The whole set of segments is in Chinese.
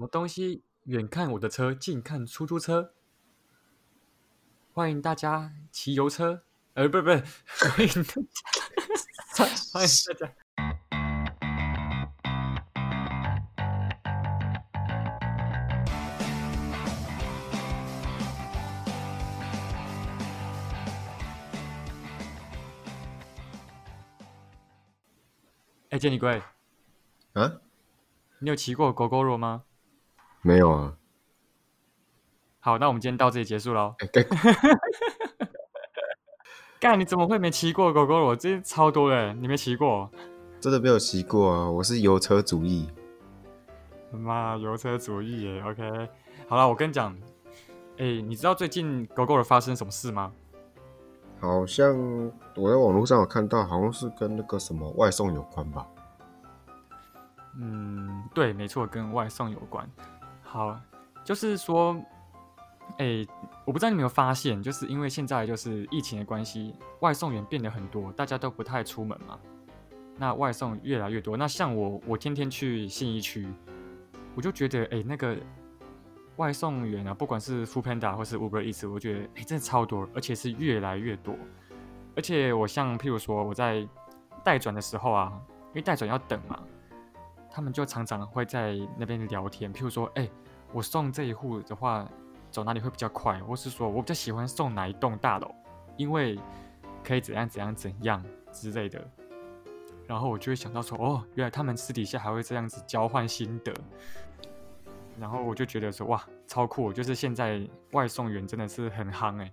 什么东西？远看我的车，近看出租车。欢迎大家骑油车，呃，不不，欢迎大家，欢迎大家。哎，杰尼龟，啊？你有骑过狗狗罗吗？没有啊。好，那我们今天到这里结束喽。哎干 干，你怎么会没骑过狗狗罗？这超多的，你没骑过？真的没有骑过啊！我是油车主义。妈，油车主义耶。OK，好了，我跟你讲，哎，你知道最近狗狗罗发生什么事吗？好像我在网络上有看到，好像是跟那个什么外送有关吧？嗯，对，没错，跟外送有关。好，就是说，哎，我不知道你有没有发现，就是因为现在就是疫情的关系，外送员变得很多，大家都不太出门嘛。那外送越来越多，那像我，我天天去信义区，我就觉得，哎，那个外送员啊，不管是 f o o Panda 或是 Uber Eats，我觉得，哎，真的超多，而且是越来越多。而且我像，譬如说我在待转的时候啊，因为待转要等嘛，他们就常常会在那边聊天，譬如说，哎，我送这一户的话，走哪里会比较快，或是说我比较喜欢送哪一栋大楼，因为可以怎样怎样怎样之类的。然后我就会想到说，哦，原来他们私底下还会这样子交换心得。然后我就觉得说，哇，超酷！就是现在外送员真的是很夯哎。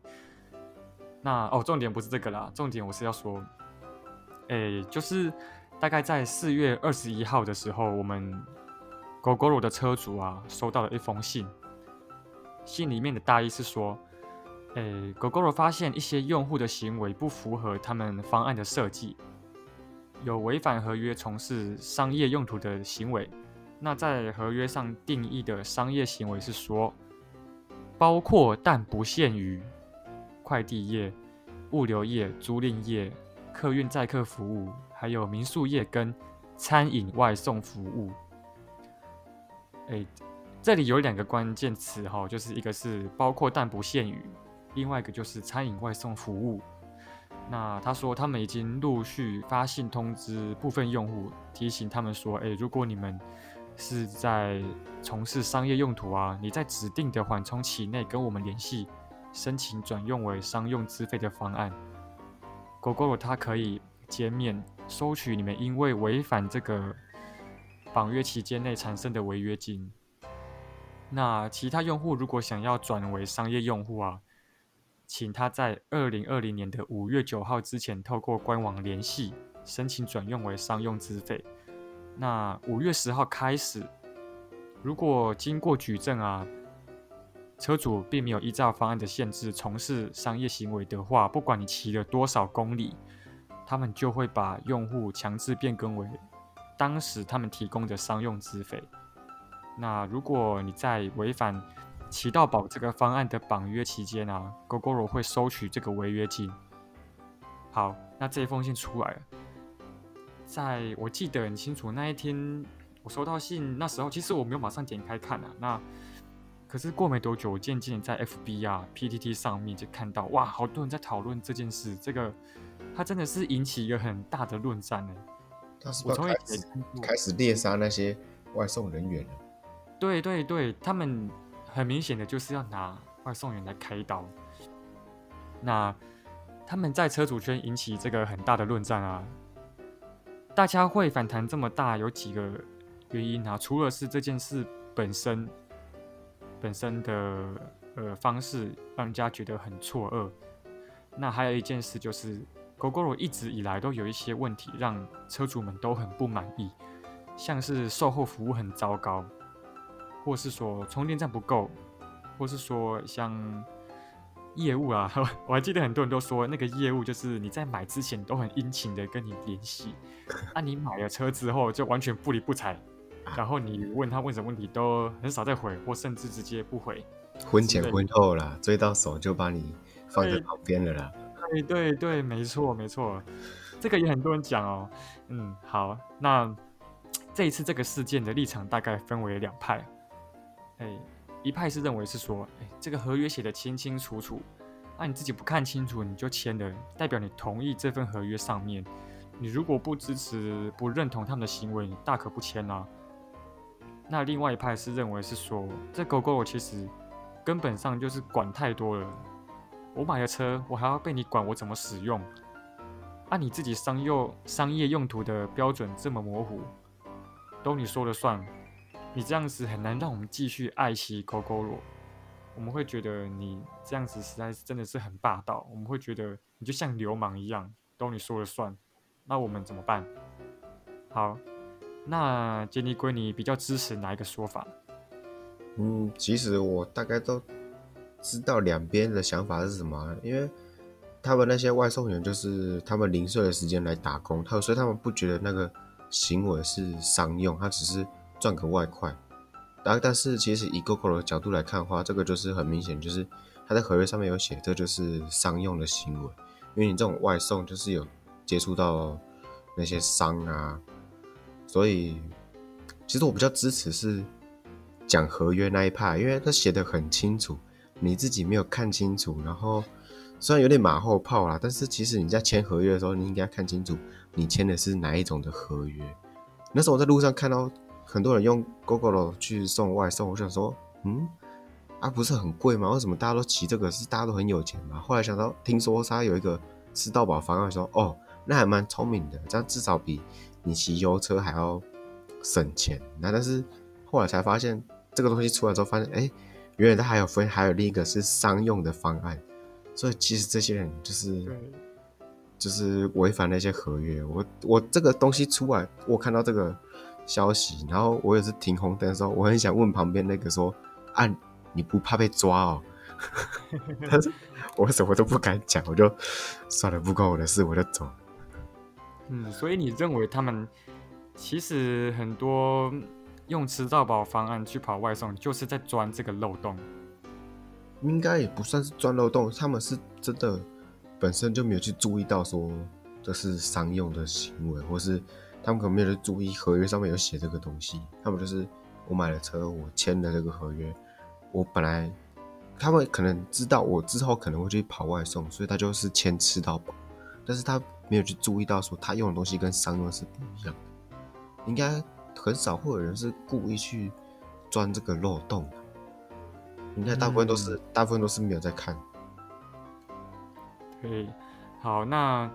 那哦，重点不是这个啦，重点我是要说，哎，就是大概在四月二十一号的时候，我们狗狗罗的车主啊，收到了一封信。信里面的大意是说，哎，狗狗罗发现一些用户的行为不符合他们方案的设计。有违反合约从事商业用途的行为，那在合约上定义的商业行为是说，包括但不限于快递业、物流业、租赁业、客运载客服务，还有民宿业跟餐饮外送服务。哎，这里有两个关键词哈，就是一个是包括但不限于，另外一个就是餐饮外送服务。那他说，他们已经陆续发信通知部分用户，提醒他们说：“诶，如果你们是在从事商业用途啊，你在指定的缓冲期内跟我们联系，申请转用为商用资费的方案，GoGo 它可以减免收取你们因为违反这个绑约期间内产生的违约金。那其他用户如果想要转为商业用户啊。”请他在二零二零年的五月九号之前，透过官网联系申请转用为商用资费。那五月十号开始，如果经过举证啊，车主并没有依照方案的限制从事商业行为的话，不管你骑了多少公里，他们就会把用户强制变更为当时他们提供的商用资费。那如果你在违反，骑到宝这个方案的绑约期间啊，GoGoRo 会收取这个违约金。好，那这封信出来了，在我记得很清楚，那一天我收到信，那时候其实我没有马上点开看啊，那可是过没多久，我渐渐在 FB 啊、PTT 上面就看到，哇，好多人在讨论这件事，这个它真的是引起一个很大的论战呢。我从开始开始猎杀那些外送人员了。对对对，他们。很明显的就是要拿外送员来开刀。那他们在车主圈引起这个很大的论战啊。大家会反弹这么大，有几个原因啊？除了是这件事本身本身的呃方式让人家觉得很错愕，那还有一件事就是 GoGo 一直以来都有一些问题，让车主们都很不满意，像是售后服务很糟糕。或是说充电站不够，或是说像业务啊，我还记得很多人都说那个业务就是你在买之前都很殷勤的跟你联系，那 你买了车之后就完全不理不睬，然后你问他问什么问题都很少再回，或甚至直接不回。婚前婚后啦，追到手就把你放在旁边了啦。对对对，没错没错，这个也很多人讲哦。嗯，好，那这一次这个事件的立场大概分为两派。哎，一派是认为是说，哎，这个合约写的清清楚楚，那你自己不看清楚你就签了，代表你同意这份合约上面。你如果不支持、不认同他们的行为，你大可不签啊。那另外一派是认为是说，这狗狗其实根本上就是管太多了。我买了车，我还要被你管我怎么使用？按你自己商用商业用途的标准这么模糊，都你说了算。你这样子很难让我们继续爱惜狗狗罗。我们会觉得你这样子实在是真的是很霸道。我们会觉得你就像流氓一样，都你说了算。那我们怎么办？好，那杰尼龟，你比较支持哪一个说法？嗯，其实我大概都知道两边的想法是什么，因为他们那些外送员就是他们零碎的时间来打工，他所以他们不觉得那个行为是商用，他只是赚个外快。然后但是其实以 GoGo 的角度来看的话，这个就是很明显，就是他在合约上面有写，这就是商用的行为，因为你这种外送就是有。接触到那些商啊，所以其实我比较支持是讲合约那一派，因为他写的很清楚，你自己没有看清楚，然后虽然有点马后炮啦，但是其实你在签合约的时候，你应该看清楚你签的是哪一种的合约。那时候我在路上看到很多人用 GoGo 去送外送，我想说，嗯，啊不是很贵吗？为什么大家都骑这个？是大家都很有钱吗？后来想到，听说他有一个吃到饱方案，说哦。那还蛮聪明的，这样至少比你骑油车还要省钱。那但是后来才发现，这个东西出来之后，发现哎，原来他还有分，还有另一个是商用的方案。所以其实这些人就是就是违反那些合约。我我这个东西出来，我看到这个消息，然后我也是停红灯的时候，我很想问旁边那个说：“啊，你不怕被抓哦？” 但是我什么都不敢讲，我就算了，不关我的事，我就走。嗯，所以你认为他们其实很多用吃到饱方案去跑外送，就是在钻这个漏洞？应该也不算是钻漏洞，他们是真的本身就没有去注意到说这是商用的行为，或是他们可能没有去注意合约上面有写这个东西。他们就是我买了车，我签了这个合约，我本来他们可能知道我之后可能会去跑外送，所以他就是签吃到饱，但是他。没有去注意到说他用的东西跟商用是不一样的，应该很少会有人是故意去钻这个漏洞的，应该大部分都是大部分都是没有在看。对，好，那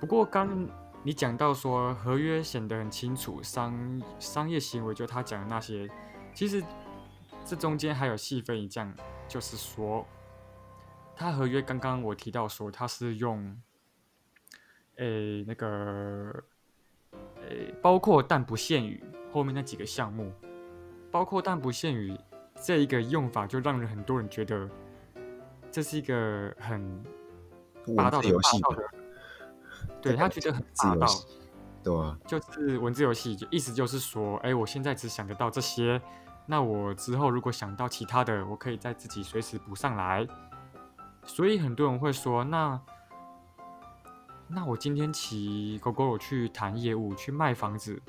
不过刚你讲到说合约显得很清楚，商商业行为就他讲的那些，其实这中间还有细分一项，就是说他合约刚刚我提到说他是用。诶，那个，诶，包括但不限于后面那几个项目，包括但不限于这一个用法，就让人很多人觉得这是一个很霸道的游 戏。对他觉得很霸道，对啊，就是文字游戏，就意思就是说，哎，我现在只想得到这些，那我之后如果想到其他的，我可以再自己随时补上来。所以很多人会说，那。那我今天骑狗狗去谈业务，去卖房子，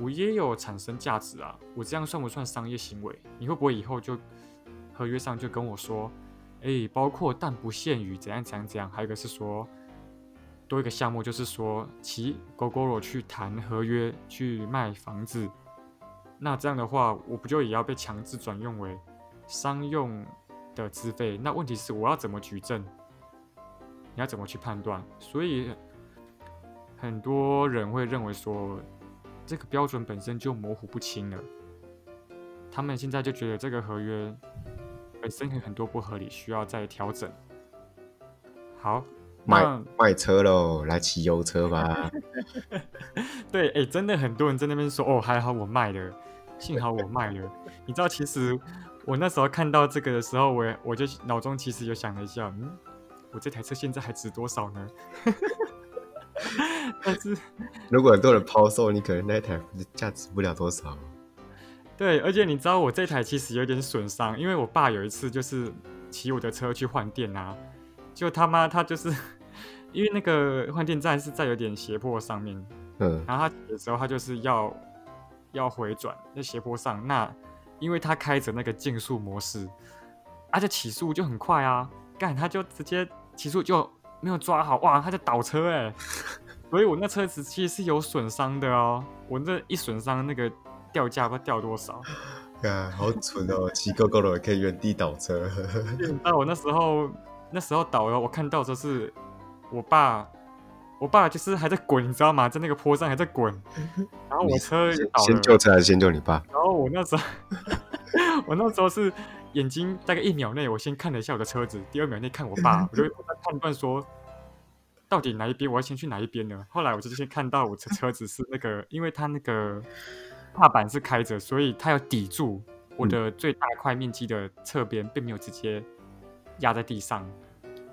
我也有产生价值啊！我这样算不算商业行为？你会不会以后就合约上就跟我说，哎，包括但不限于怎样怎样怎样？还有一个是说多一个项目，就是说骑狗狗去谈合约，去卖房子。那这样的话，我不就也要被强制转用为商用的资费？那问题是我要怎么举证？你要怎么去判断？所以很多人会认为说，这个标准本身就模糊不清了。他们现在就觉得这个合约本身有很多不合理，需要再调整。好，卖卖车喽，来骑油车吧。对，哎，真的很多人在那边说，哦，还好我卖了，幸好我卖了。你知道，其实我那时候看到这个的时候，我我就脑中其实有想了一下，嗯。我这台车现在还值多少呢？但是 如果很多人抛售，你可能那台价值不了多少。对，而且你知道我这台其实有点损伤，因为我爸有一次就是骑我的车去换电啊，就他妈他就是因为那个换电站是在有点斜坡上面，嗯，然后他的时候他就是要要回转在斜坡上，那因为他开着那个竞速模式，而且起速就很快啊，干他就直接起速就没有抓好，哇，他就倒车哎，所以我那车子其实是有损伤的哦，我那一损伤那个掉价不知道掉多少。啊，好蠢哦！骑狗狗的可以原地倒车。那我那时候那时候倒了，我看到就是我爸，我爸就是还在滚，你知道吗？在那个坡上还在滚。然后我车倒了。先救车还是先救你爸？然后我那时候，我那时候是眼睛大概一秒内，我先看了一下我的车子，第二秒内看我爸，我就在判断说，到底哪一边我要先去哪一边呢？后来我就先看到我车车子是那个，因为它那个。踏板是开着，所以它要抵住我的最大块面积的侧边，并没有直接压在地上。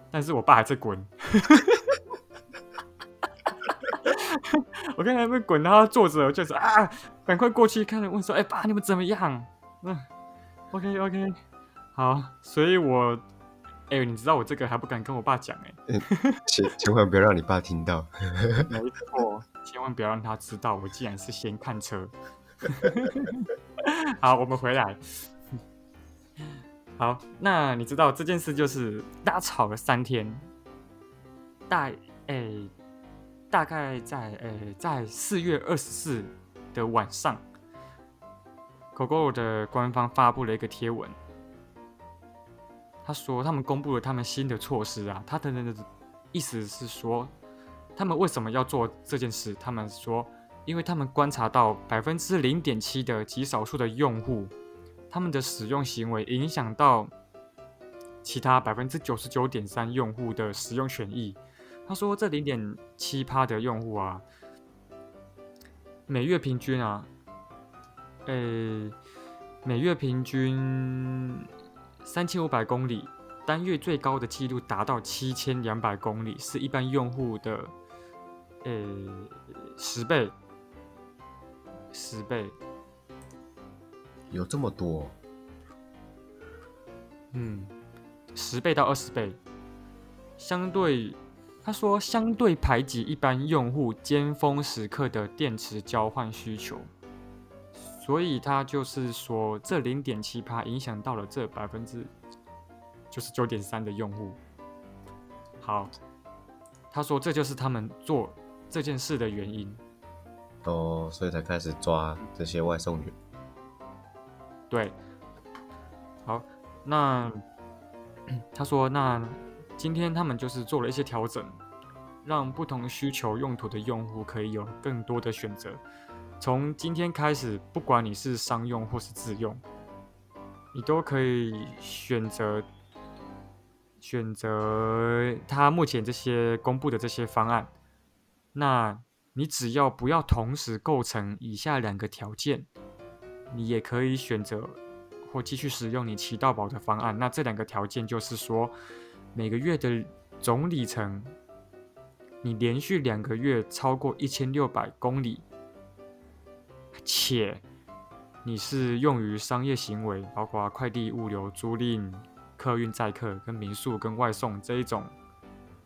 但是我爸还在滚，我看他们滚，然后坐着就是啊，赶快过去看，问说：“哎，爸，你们怎么样？”嗯，OK OK，好，所以我，哎，你知道我这个还不敢跟我爸讲哎，千千万不要让你爸听到，没错，千万不要让他知道我竟然是先看车。好，我们回来。好，那你知道这件事就是大家吵了三天，大诶，大概在诶，在四月二十四的晚上，Coco 的官方发布了一个贴文，他说他们公布了他们新的措施啊，他的意思是说，他们为什么要做这件事？他们说。因为他们观察到百分之零点七的极少数的用户，他们的使用行为影响到其他百分之九十九点三用户的使用权益。他说，这零点七趴的用户啊，每月平均啊，呃，每月平均三千五百公里，单月最高的记录达到七千两百公里，是一般用户的呃十倍。十倍，有这么多？嗯，十倍到二十倍，相对他说相对排挤一般用户尖峰时刻的电池交换需求，所以他就是说这零点七趴影响到了这百分之九十九点三的用户。好，他说这就是他们做这件事的原因。哦，所以才开始抓这些外送员。对，好，那他说，那今天他们就是做了一些调整，让不同需求用途的用户可以有更多的选择。从今天开始，不管你是商用或是自用，你都可以选择选择他目前这些公布的这些方案。那。你只要不要同时构成以下两个条件，你也可以选择或继续使用你骑到宝的方案。那这两个条件就是说，每个月的总里程，你连续两个月超过一千六百公里，且你是用于商业行为，包括快递、物流、租赁、客运载客、跟民宿、跟外送这一种，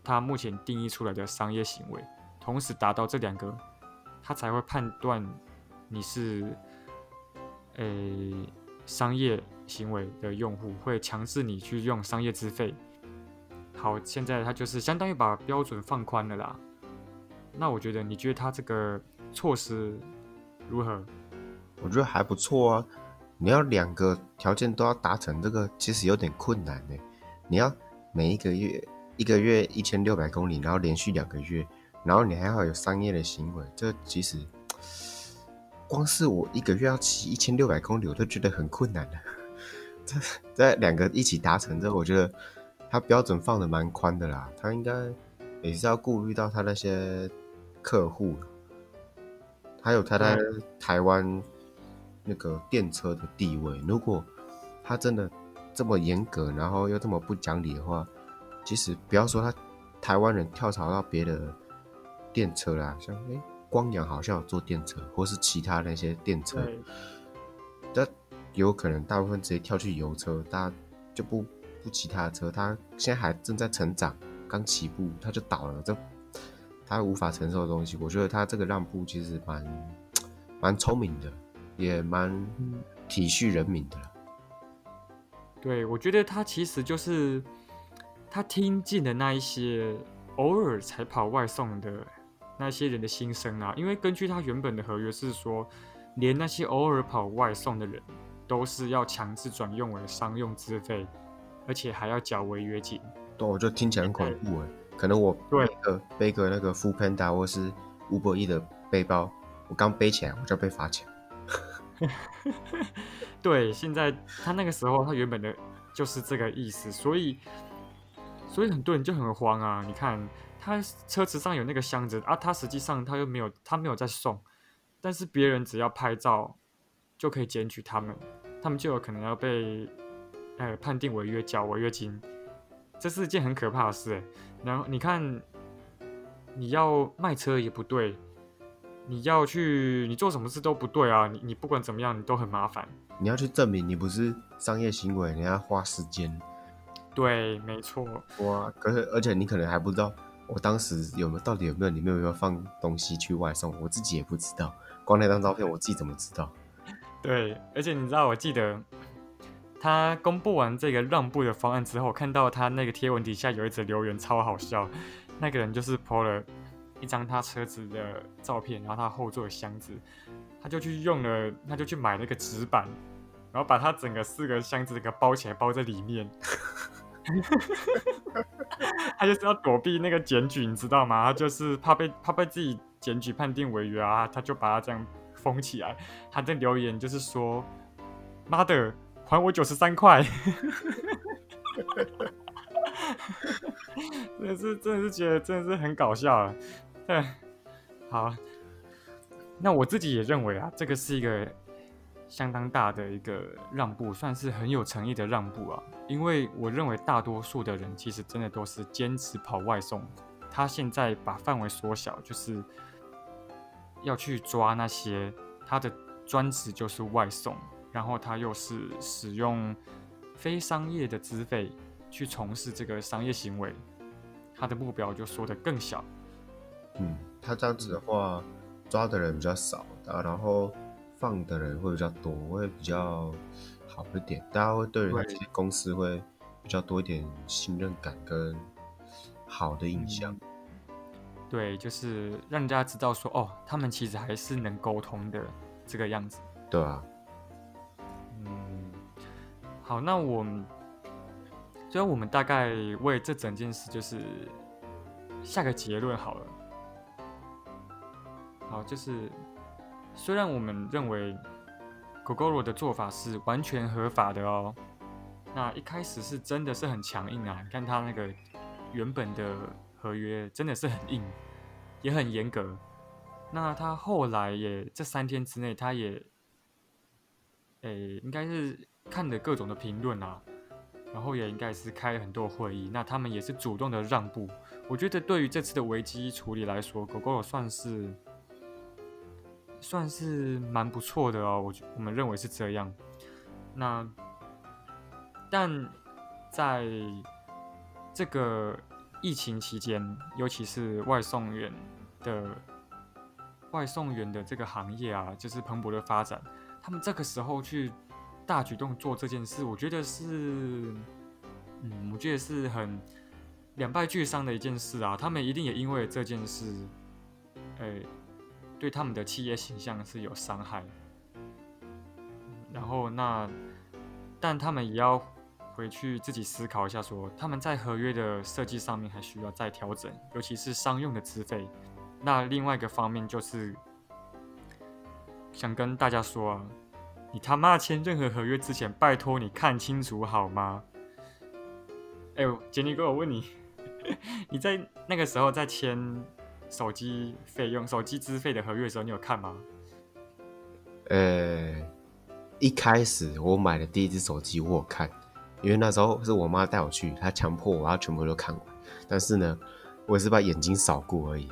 它目前定义出来的商业行为。同时达到这两个，它才会判断你是诶商业行为的用户，会强制你去用商业资费。好，现在它就是相当于把标准放宽了啦。那我觉得，你觉得它这个措施如何？我觉得还不错啊。你要两个条件都要达成，这个其实有点困难呢。你要每一个月一个月一千六百公里，然后连续两个月。然后你还要有商业的行为，这其实光是我一个月要骑一千六百公里，我都觉得很困难的。这在两个一起达成之后，我觉得他标准放的蛮宽的啦。他应该也是要顾虑到他那些客户，还有他在台湾那个电车的地位。如果他真的这么严格，然后又这么不讲理的话，其实不要说他台湾人跳槽到别的。电车啦，像哎，光阳好像有坐电车，或是其他那些电车，但有可能大部分直接跳去油车，大家就不不骑他的车，他现在还正在成长，刚起步他就倒了，这他无法承受的东西，我觉得他这个让步其实蛮蛮聪明的，也蛮体恤人民的。对，我觉得他其实就是他听进了那一些偶尔才跑外送的那些人的心声啊。因为根据他原本的合约是说，连那些偶尔跑外送的人都是要强制转用为商用资费，而且还要缴违约金。对，我就听起来很恐怖哎。可能我背个背个那个 Full Panda 或是 Uber E 的背包，我刚背起来我就要被罚钱。对，现在他那个时候他原本的就是这个意思，所以所以很多人就很慌啊。你看他车子上有那个箱子啊，他实际上他又没有他没有在送，但是别人只要拍照就可以检举他们，他们就有可能要被呃判定违约缴违约金，这是一件很可怕的事。然后你看你要卖车也不对。你要去，你做什么事都不对啊！你你不管怎么样，你都很麻烦。你要去证明你不是商业行为，你要花时间。对，没错。哇，可是而且你可能还不知道，我当时有没有到底有没有里面有没有放东西去外送，我自己也不知道。光那张照片，我自己怎么知道？对，而且你知道，我记得他公布完这个让步的方案之后，看到他那个贴文底下有一则留言，超好笑。那个人就是 PO 了。一张他车子的照片，然后他后座的箱子，他就去用了，他就去买那个纸板，然后把他整个四个箱子给包起来，包在里面。他就是要躲避那个检举，你知道吗？他就是怕被怕被自己检举判定违约啊，他就把它这样封起来。他的留言就是说：“妈的，还我九十三块。”真的是真的是觉得真的是很搞笑。对，好，那我自己也认为啊，这个是一个相当大的一个让步，算是很有诚意的让步啊。因为我认为大多数的人其实真的都是坚持跑外送，他现在把范围缩小，就是要去抓那些他的专职就是外送，然后他又是使用非商业的资费去从事这个商业行为，他的目标就缩得更小。嗯，他这样子的话，抓的人比较少，啊，然后放的人会比较多，会比较好一点，大家会对这些公司会比较多一点信任感跟好的印象。对，就是让人家知道说，哦，他们其实还是能沟通的这个样子。对啊。好，那我们，最后我们大概为这整件事就是下个结论好了。好，就是虽然我们认为 Gogoro 的做法是完全合法的哦，那一开始是真的是很强硬啊，你看他那个原本的合约真的是很硬，也很严格。那他后来也这三天之内，他也，诶，应该是看的各种的评论啊，然后也应该是开了很多会议，那他们也是主动的让步。我觉得对于这次的危机处理来说狗狗算是。算是蛮不错的哦，我我们认为是这样。那但在这个疫情期间，尤其是外送员的外送员的这个行业啊，就是蓬勃的发展。他们这个时候去大举动做这件事，我觉得是，嗯，我觉得是很两败俱伤的一件事啊。他们一定也因为这件事，哎。对他们的企业形象是有伤害，然后那，但他们也要回去自己思考一下，说他们在合约的设计上面还需要再调整，尤其是商用的资费。那另外一个方面就是想跟大家说啊，你他妈签任何合约之前，拜托你看清楚好吗？哎呦，杰尼哥，我问你，你在那个时候在签？手机费用、手机资费的合约的时候，你有看吗？呃，一开始我买的第一只手机我有看，因为那时候是我妈带我去，她强迫我要全部都看完。但是呢，我也是把眼睛扫过而已，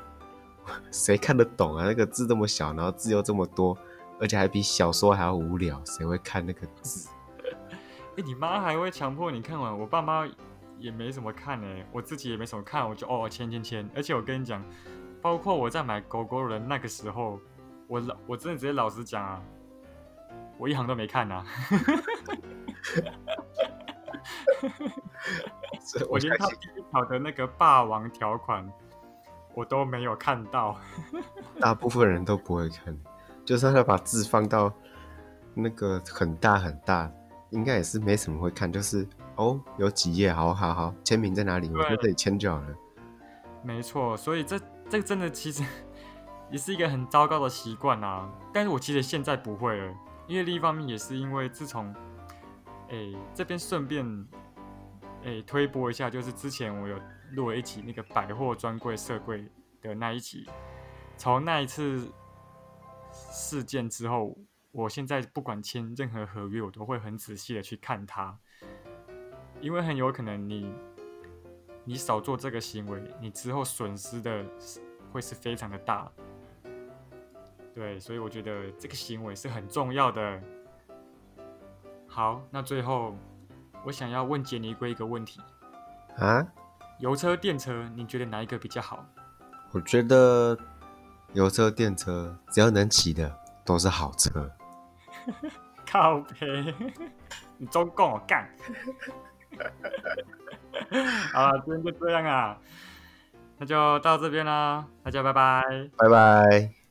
谁看得懂啊？那个字这么小，然后字又这么多，而且还比小说还要无聊，谁会看那个字？哎，你妈还会强迫你看完？我爸妈也没怎么看呢，我自己也没什么看，我就哦签签签。而且我跟你讲。包括我在买狗狗的那个时候，我老我真的直接老实讲啊，我一行都没看呐、这 我连他第一条的那个霸王条款我都没有看到。大部分人都不会看，就是他把字放到那个很大很大，应该也是没什么会看，就是哦有几页，好好好，签名在哪里？我在对这里签就好了。没错，所以这这真的其实也是一个很糟糕的习惯啊。但是我其实现在不会了，因为另一方面也是因为自从，诶、这边顺便诶、推播一下，就是之前我有录了一期那个百货专柜设柜的那一期，从那一次事件之后，我现在不管签任何合约，我都会很仔细的去看它，因为很有可能你你少做这个行为，你之后损失的会是非常的大。对，所以我觉得这个行为是很重要的。好，那最后我想要问杰尼龟一个问题：啊，油车、电车，你觉得哪一个比较好？我觉得油车、电车只要能骑的都是好车。靠背，你中共我干！好了，今天就这样啊，那就到这边啦，大家拜拜。拜拜。